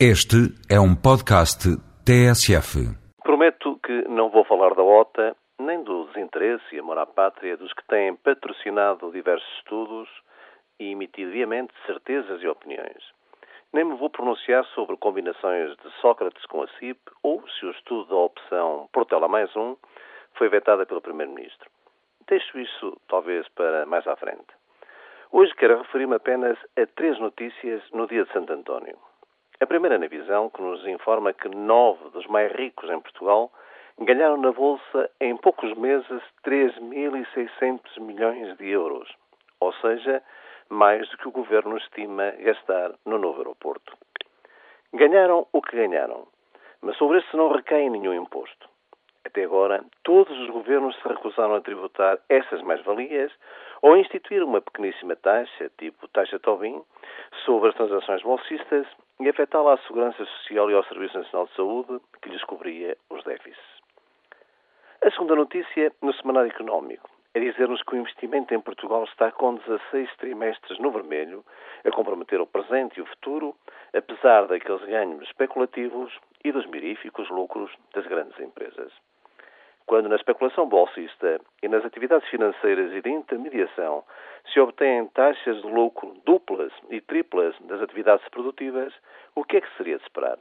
Este é um podcast TSF. Prometo que não vou falar da OTA, nem do desinteresse e amor à pátria dos que têm patrocinado diversos estudos e emitido viamente certezas e opiniões. Nem me vou pronunciar sobre combinações de Sócrates com a CIP ou se o estudo da opção Portela mais um foi vetada pelo Primeiro-Ministro. Deixo isso, talvez, para mais à frente. Hoje quero referir-me apenas a três notícias no dia de Santo António. A primeira na visão, que nos informa que nove dos mais ricos em Portugal ganharam na Bolsa em poucos meses 3.600 milhões de euros, ou seja, mais do que o governo estima gastar no novo aeroporto. Ganharam o que ganharam, mas sobre isso não recai nenhum imposto. Até agora, todos os governos se recusaram a tributar essas mais-valias ou a instituir uma pequeníssima taxa, tipo taxa Tobin, sobre as transações bolsistas e afetá-la à Segurança Social e ao Serviço Nacional de Saúde, que lhes cobria os déficits. A segunda notícia, no Semanário Económico, é dizer-nos que o investimento em Portugal está com 16 trimestres no vermelho, a comprometer o presente e o futuro, apesar daqueles ganhos especulativos e dos miríficos lucros das grandes empresas. Quando na especulação bolsista e nas atividades financeiras e de intermediação se obtêm taxas de lucro duplas e triplas das atividades produtivas, o que é que seria de esperar?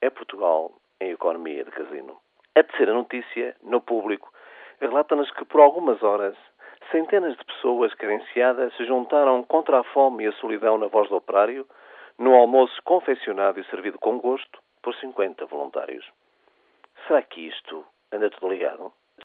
É Portugal em economia de casino. A terceira notícia, no público, relata-nos que por algumas horas centenas de pessoas carenciadas se juntaram contra a fome e a solidão na voz do operário, num almoço confeccionado e servido com gosto por 50 voluntários. Será que isto anda tudo ligado?